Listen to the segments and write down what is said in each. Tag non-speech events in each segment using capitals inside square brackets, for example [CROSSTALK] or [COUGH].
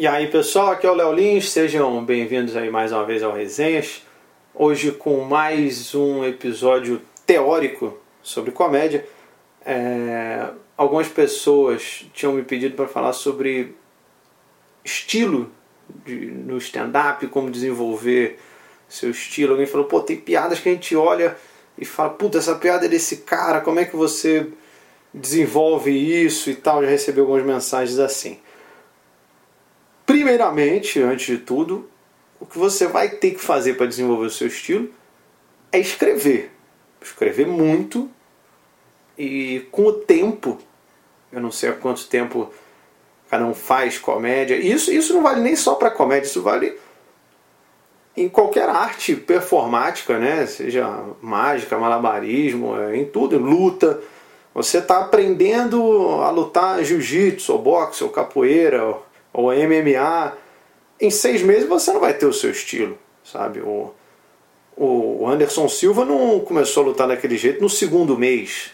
E aí pessoal, aqui é o Léo Lins, sejam bem-vindos aí mais uma vez ao Resenhas. Hoje com mais um episódio teórico sobre comédia. É... Algumas pessoas tinham me pedido para falar sobre estilo de, no stand-up, como desenvolver seu estilo. Alguém falou, pô, tem piadas que a gente olha e fala, puta, essa piada é desse cara, como é que você desenvolve isso e tal? Já recebi algumas mensagens assim. Primeiramente, antes de tudo, o que você vai ter que fazer para desenvolver o seu estilo é escrever. Escrever muito e com o tempo, eu não sei há quanto tempo cada um faz comédia. Isso, isso não vale nem só para comédia, isso vale em qualquer arte performática, né? Seja mágica, malabarismo, é, em tudo, em luta. Você está aprendendo a lutar jiu-jitsu, ou boxe, ou capoeira, ou MMA, em seis meses você não vai ter o seu estilo, sabe? O, o Anderson Silva não começou a lutar daquele jeito no segundo mês.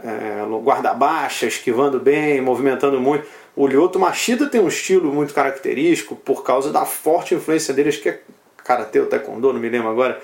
É, guarda-baixa, esquivando bem, movimentando muito. O Lyoto Machida tem um estilo muito característico por causa da forte influência dele, acho que é Karatê ou Taekwondo, não me lembro agora.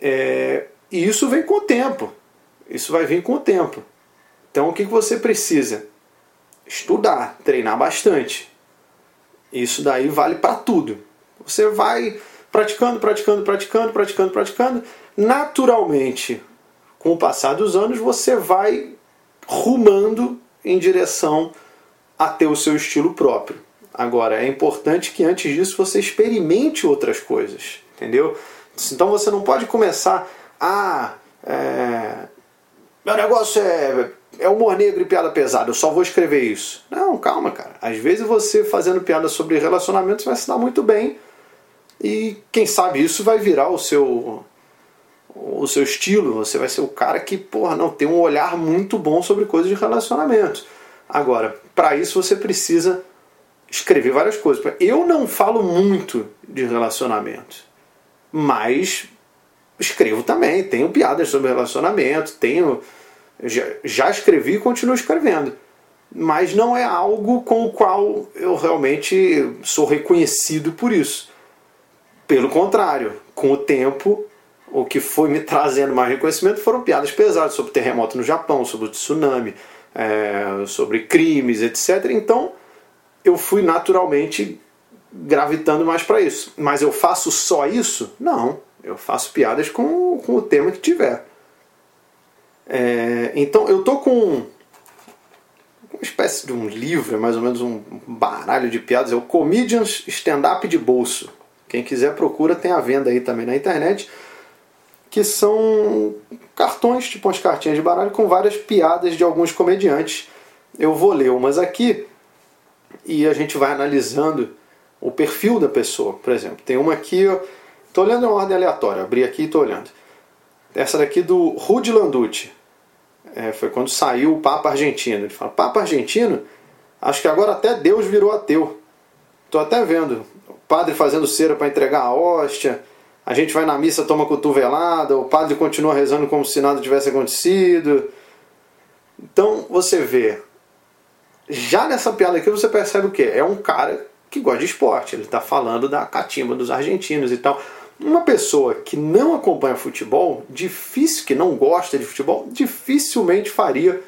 É, e isso vem com o tempo. Isso vai vir com o tempo. Então o que você precisa? Estudar, treinar bastante. Isso daí vale para tudo. Você vai praticando, praticando, praticando, praticando, praticando. Naturalmente, com o passar dos anos, você vai rumando em direção a ter o seu estilo próprio. Agora, é importante que antes disso você experimente outras coisas, entendeu? Então você não pode começar, ah, é, meu negócio é é humor negro e piada pesada, eu só vou escrever isso. Não, calma, cara. Às vezes você fazendo piada sobre relacionamentos vai se dar muito bem e quem sabe isso vai virar o seu o seu estilo, você vai ser o cara que, porra, não tem um olhar muito bom sobre coisas de relacionamento. Agora, para isso você precisa escrever várias coisas. Eu não falo muito de relacionamento, mas escrevo também, tenho piadas sobre relacionamento, tenho já, já escrevi e continuo escrevendo. Mas não é algo com o qual eu realmente sou reconhecido por isso. Pelo contrário, com o tempo, o que foi me trazendo mais reconhecimento foram piadas pesadas sobre terremoto no Japão, sobre o tsunami, é, sobre crimes, etc. Então eu fui naturalmente gravitando mais para isso. Mas eu faço só isso? Não. Eu faço piadas com, com o tema que tiver. É, então eu tô com uma espécie de um livro, mais ou menos um baralho de piadas, é o Comedians Stand-Up de Bolso. Quem quiser procura, tem a venda aí também na internet, que são cartões, tipo umas cartinhas de baralho com várias piadas de alguns comediantes. Eu vou ler umas aqui e a gente vai analisando o perfil da pessoa. Por exemplo, tem uma aqui, estou olhando em ordem aleatória, abri aqui e estou olhando. Essa daqui do Rudy Landucci é, foi quando saiu o Papa Argentino. Ele fala: Papa Argentino? Acho que agora até Deus virou ateu. Estou até vendo o padre fazendo cera para entregar a hóstia. A gente vai na missa, toma cotovelada. O padre continua rezando como se nada tivesse acontecido. Então você vê, já nessa piada aqui você percebe o que? É um cara que gosta de esporte. Ele está falando da catimba dos argentinos e tal. Uma pessoa que não acompanha futebol, difícil, que não gosta de futebol, dificilmente faria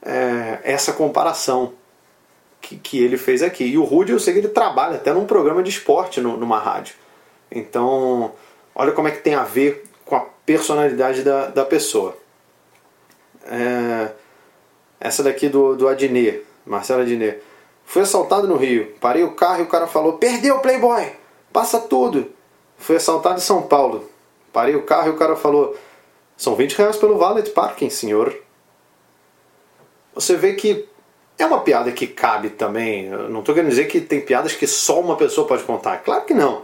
é, essa comparação que, que ele fez aqui. E o Rudy, eu sei que ele trabalha até num programa de esporte no, numa rádio. Então, olha como é que tem a ver com a personalidade da, da pessoa. É, essa daqui do, do Adnet, Marcelo Adnet. Fui assaltado no Rio. Parei o carro e o cara falou: Perdeu, Playboy! Passa tudo! Fui assaltado em São Paulo. Parei o carro e o cara falou: São 20 reais pelo valet parking, senhor. Você vê que é uma piada que cabe também. Eu não estou querendo dizer que tem piadas que só uma pessoa pode contar. Claro que não.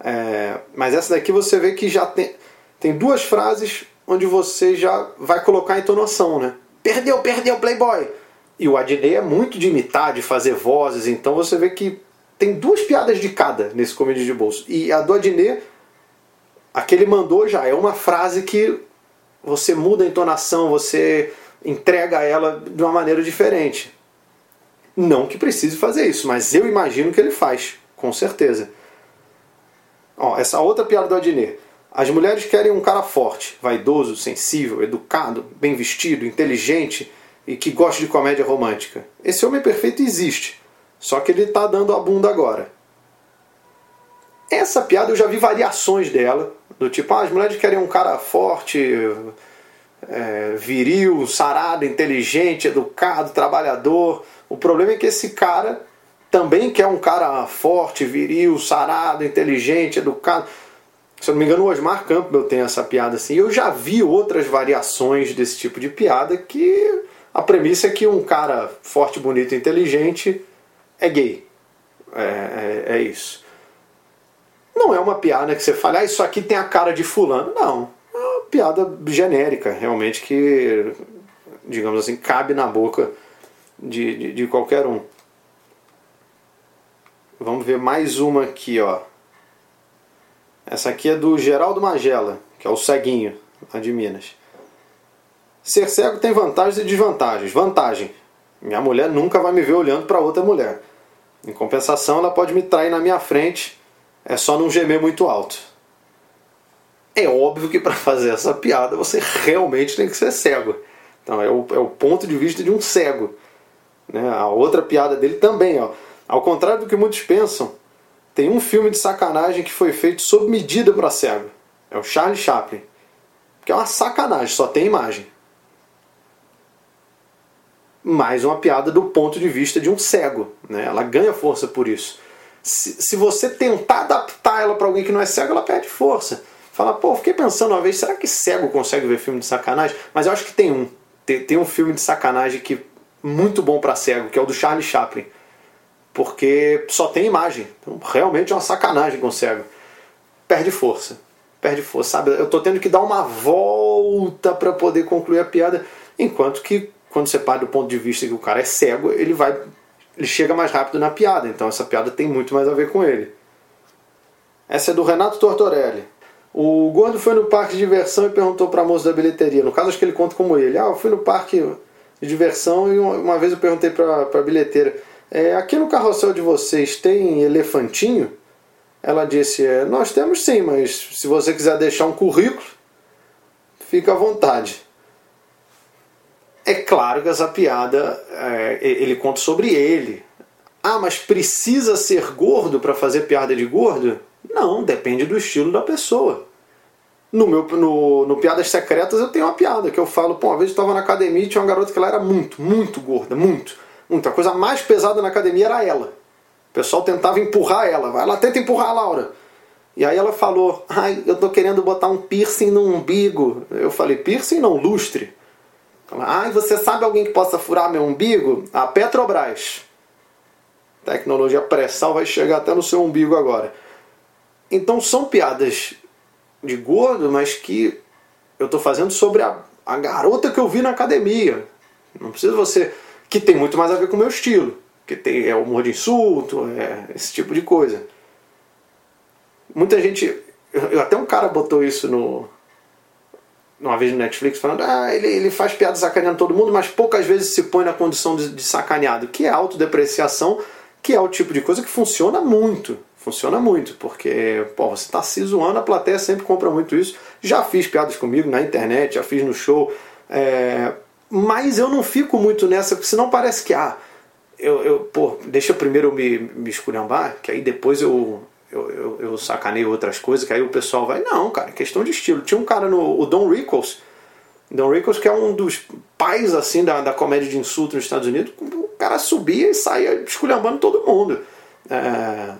É, mas essa daqui você vê que já tem, tem duas frases onde você já vai colocar a entonação, né? Perdeu, perdeu, Playboy! E o Adnei é muito de imitar, de fazer vozes, então você vê que tem duas piadas de cada nesse comédia de bolso. E a do Adnet, a que ele mandou já é uma frase que você muda a entonação, você entrega ela de uma maneira diferente. Não que precise fazer isso, mas eu imagino que ele faz, com certeza. Ó, essa outra piada do Adnet. As mulheres querem um cara forte, vaidoso, sensível, educado, bem vestido, inteligente e que goste de comédia romântica. Esse homem perfeito existe, só que ele está dando a bunda agora. Essa piada eu já vi variações dela, do tipo, ah, as mulheres querem um cara forte, é, viril, sarado, inteligente, educado, trabalhador. O problema é que esse cara também quer um cara forte, viril, sarado, inteligente, educado. Se eu não me engano, o Osmar Campbell tem essa piada assim. Eu já vi outras variações desse tipo de piada que a premissa é que um cara forte, bonito, inteligente é gay. É, é, é isso. Não é uma piada que você fala, ah, isso aqui tem a cara de fulano. Não. É uma piada genérica, realmente, que, digamos assim, cabe na boca de, de, de qualquer um. Vamos ver mais uma aqui, ó. Essa aqui é do Geraldo Magela, que é o ceguinho, lá de Minas. Ser cego tem vantagens e desvantagens. Vantagem: minha mulher nunca vai me ver olhando para outra mulher. Em compensação, ela pode me trair na minha frente, é só não gemer muito alto. É óbvio que para [LAUGHS] fazer essa piada você realmente tem que ser cego. Então é o, é o ponto de vista de um cego. Né? A outra piada dele também, ó. Ao contrário do que muitos pensam, tem um filme de sacanagem que foi feito sob medida para cego. É o Charlie Chaplin. Que é uma sacanagem, só tem imagem. Mais uma piada do ponto de vista de um cego. Né? Ela ganha força por isso. Se, se você tentar adaptar ela para alguém que não é cego, ela perde força. Fala, pô, fiquei pensando uma vez, será que cego consegue ver filme de sacanagem? Mas eu acho que tem um. Tem, tem um filme de sacanagem que muito bom para cego, que é o do Charlie Chaplin porque só tem imagem. Então, realmente é uma sacanagem com cego. Perde força. Perde força, sabe? Eu estou tendo que dar uma volta para poder concluir a piada, enquanto que quando você parte do ponto de vista que o cara é cego, ele vai ele chega mais rápido na piada. Então essa piada tem muito mais a ver com ele. Essa é do Renato Tortorelli. O gordo foi no parque de diversão e perguntou para a moça da bilheteria. No caso, acho que ele conta como ele. Ah, eu fui no parque de diversão e uma vez eu perguntei para a bilheteira: é, aqui no carrossel de vocês tem elefantinho? Ela disse: é, Nós temos sim, mas se você quiser deixar um currículo, fica à vontade. É claro que essa piada é, ele conta sobre ele. Ah, mas precisa ser gordo para fazer piada de gordo? Não, depende do estilo da pessoa. No meu no, no Piadas Secretas eu tenho uma piada que eu falo, pô, uma vez eu estava na academia e tinha uma garota que ela era muito, muito gorda, muito muito. A coisa mais pesada na academia era ela. O pessoal tentava empurrar ela. Vai lá, tenta empurrar a Laura. E aí ela falou: Ai, eu tô querendo botar um piercing no umbigo. Eu falei: Piercing não, lustre. Ai, você sabe alguém que possa furar meu umbigo? A Petrobras. Tecnologia pré-sal vai chegar até no seu umbigo agora. Então são piadas de gordo, mas que eu estou fazendo sobre a, a garota que eu vi na academia. Não precisa você que tem muito mais a ver com o meu estilo, que tem é humor de insulto, é esse tipo de coisa. Muita gente, eu, até um cara botou isso no uma vez no Netflix falando, ah, ele, ele faz piada sacaneando todo mundo, mas poucas vezes se põe na condição de, de sacaneado, que é autodepreciação, que é o tipo de coisa que funciona muito. Funciona muito, porque pô, você está se zoando, a plateia sempre compra muito isso. Já fiz piadas comigo na internet, já fiz no show. É, mas eu não fico muito nessa, porque senão parece que, ah, eu, eu pô, deixa primeiro eu me, me esculhambar, que aí depois eu, eu, eu, eu sacaneio outras coisas, que aí o pessoal vai. Não, cara, questão de estilo. Tinha um cara no o Don Rickles, Don Rickles, que é um dos pais assim da, da comédia de insulto nos Estados Unidos, o cara subia e saía esculhambando todo mundo. É,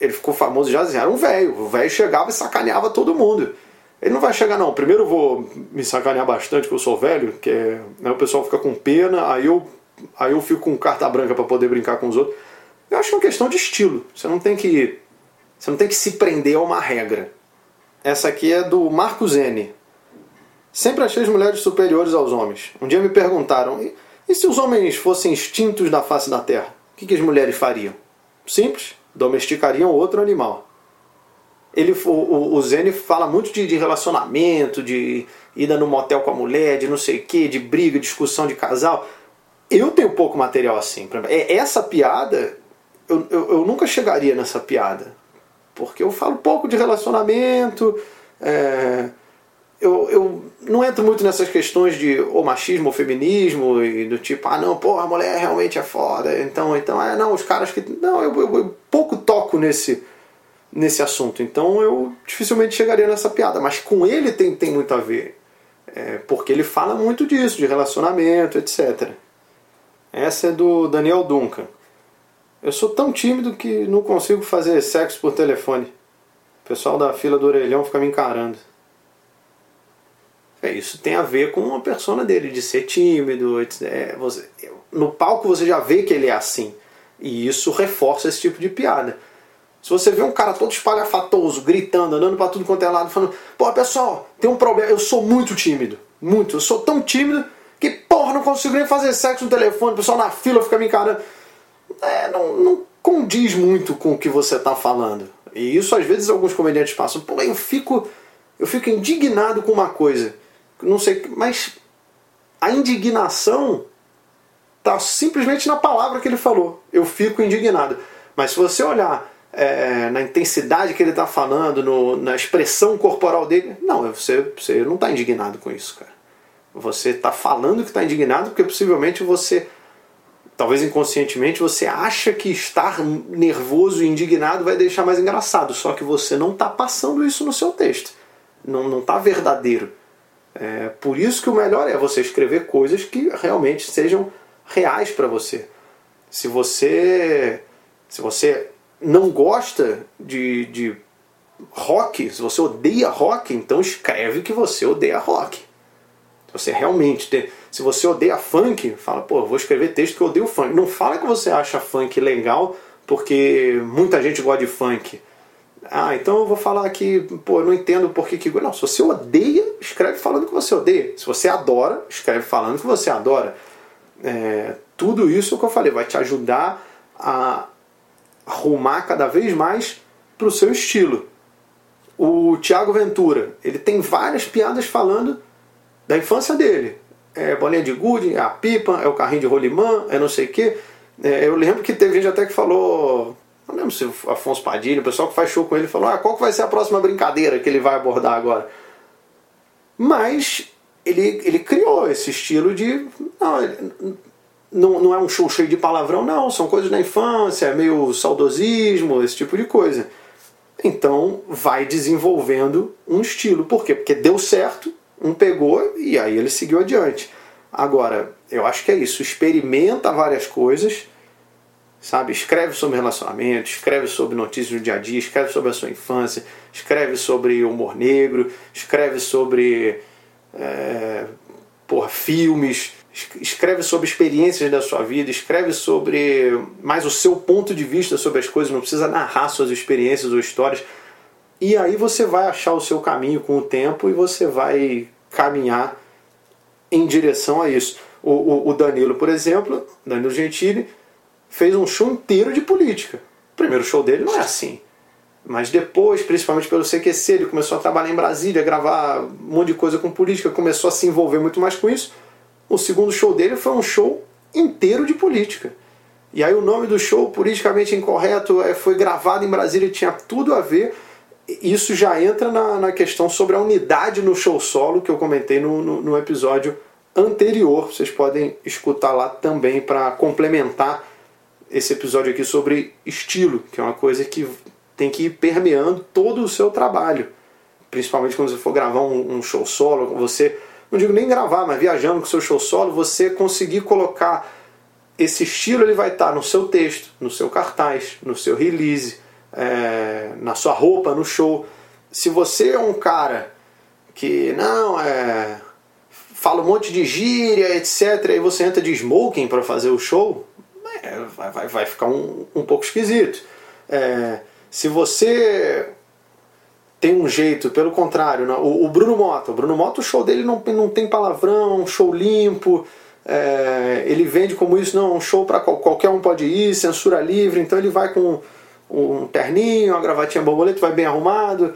ele ficou famoso já, assim, era um velho. O velho chegava e sacaneava todo mundo. Ele não vai chegar, não. Primeiro eu vou me sacanear bastante, que eu sou velho, que é, né, o pessoal fica com pena, aí eu, aí eu fico com carta branca para poder brincar com os outros. Eu acho que é uma questão de estilo. Você não tem que, você não tem que se prender a uma regra. Essa aqui é do Marcos N. Sempre achei as mulheres superiores aos homens. Um dia me perguntaram: e, e se os homens fossem extintos da face da terra? O que, que as mulheres fariam? Simples: domesticariam outro animal ele, o, o Zene fala muito de, de, relacionamento, de ida no motel com a mulher, de não sei o que, de briga, discussão de casal. Eu tenho pouco material assim. É, essa piada, eu, eu, eu nunca chegaria nessa piada. Porque eu falo pouco de relacionamento, é, eu, eu não entro muito nessas questões de ou machismo ou feminismo e do tipo, ah não, porra, a mulher realmente é foda, então, então, é, não, os caras que. Não, eu, eu, eu pouco toco nesse, nesse assunto, então eu dificilmente chegaria nessa piada, mas com ele tem, tem muito a ver. É, porque ele fala muito disso, de relacionamento, etc. Essa é do Daniel Duncan. Eu sou tão tímido que não consigo fazer sexo por telefone. O pessoal da fila do orelhão fica me encarando. É, isso tem a ver com a persona dele, de ser tímido. É, você, no palco você já vê que ele é assim. E isso reforça esse tipo de piada. Se você vê um cara todo espalhafatoso, gritando, andando para tudo quanto é lado, falando: Pô, pessoal, tem um problema, eu sou muito tímido. Muito. Eu sou tão tímido que, porra, não consigo nem fazer sexo no telefone. O pessoal na fila fica me encarando. É, não, não condiz muito com o que você está falando. E isso às vezes alguns comediantes passam. Pô, eu fico, eu fico indignado com uma coisa não sei, mas a indignação está simplesmente na palavra que ele falou. Eu fico indignado. Mas se você olhar é, na intensidade que ele está falando, no, na expressão corporal dele, não, você, você não está indignado com isso, cara. Você está falando que está indignado porque possivelmente você, talvez inconscientemente, você acha que estar nervoso e indignado vai deixar mais engraçado. Só que você não está passando isso no seu texto. Não está verdadeiro. É, por isso que o melhor é você escrever coisas que realmente sejam reais para você. Se você se você não gosta de, de rock, se você odeia rock, então escreve que você odeia rock. Você realmente tem, se você odeia funk, fala, pô, vou escrever texto que eu odeio funk. Não fala que você acha funk legal porque muita gente gosta de funk. Ah, então eu vou falar aqui, pô, eu não entendo por que que. Não, se você odeia, escreve falando que você odeia. Se você adora, escreve falando que você adora. É, tudo isso que eu falei vai te ajudar a arrumar cada vez mais para o seu estilo. O Tiago Ventura, ele tem várias piadas falando da infância dele. É bolinha de gude, é a pipa, é o carrinho de rolimã, é não sei o quê. É, eu lembro que teve gente até que falou não lembro se o Afonso Padilha, o pessoal que faz show com ele, falou: ah, qual que vai ser a próxima brincadeira que ele vai abordar agora? Mas ele, ele criou esse estilo de. Não, não, não é um show cheio de palavrão, não, são coisas da infância, é meio saudosismo, esse tipo de coisa. Então vai desenvolvendo um estilo. Por quê? Porque deu certo, um pegou e aí ele seguiu adiante. Agora, eu acho que é isso. Experimenta várias coisas sabe? Escreve sobre relacionamento, escreve sobre notícias do dia a dia, escreve sobre a sua infância, escreve sobre humor negro, escreve sobre é, porra, filmes, escreve sobre experiências da sua vida, escreve sobre mais o seu ponto de vista sobre as coisas, não precisa narrar suas experiências ou histórias. E aí você vai achar o seu caminho com o tempo e você vai caminhar em direção a isso. O, o, o Danilo, por exemplo, Danilo Gentili, fez um show inteiro de política. O primeiro show dele não é assim. Mas depois, principalmente pelo CQC, ele começou a trabalhar em Brasília, gravar um monte de coisa com política, começou a se envolver muito mais com isso. O segundo show dele foi um show inteiro de política. E aí o nome do show, politicamente incorreto, é, foi gravado em Brasília tinha tudo a ver. Isso já entra na, na questão sobre a unidade no show solo que eu comentei no, no, no episódio anterior. Vocês podem escutar lá também para complementar esse episódio aqui sobre estilo, que é uma coisa que tem que ir permeando todo o seu trabalho. Principalmente quando você for gravar um, um show solo, você, não digo nem gravar, mas viajando com seu show solo, você conseguir colocar esse estilo, ele vai estar no seu texto, no seu cartaz, no seu release, é, na sua roupa, no show. Se você é um cara que não é fala um monte de gíria, etc, e você entra de smoking para fazer o show, é, vai, vai, ficar um, um pouco esquisito. É, se você tem um jeito, pelo contrário, não, o, o, Bruno Mota, o Bruno Mota, o show dele não, não tem palavrão, um show limpo, é, ele vende como isso, não, um show para qual, qualquer um pode ir, censura livre, então ele vai com um terninho, uma gravatinha borboleta, vai bem arrumado,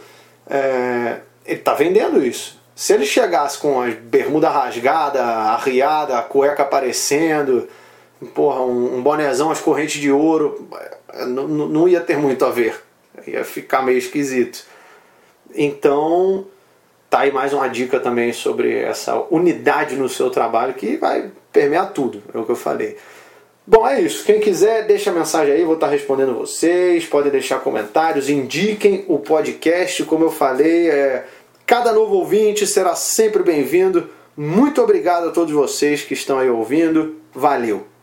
é, ele está vendendo isso. Se ele chegasse com a bermuda rasgada, arriada, a cueca aparecendo, porra, um, um bonezão, as correntes de ouro, não, não ia ter muito a ver. Ia ficar meio esquisito. Então, tá aí mais uma dica também sobre essa unidade no seu trabalho que vai permear tudo, é o que eu falei. Bom, é isso. Quem quiser, deixa a mensagem aí, vou estar respondendo vocês. Podem deixar comentários, indiquem o podcast. Como eu falei, é, cada novo ouvinte será sempre bem-vindo. Muito obrigado a todos vocês que estão aí ouvindo. Valeu!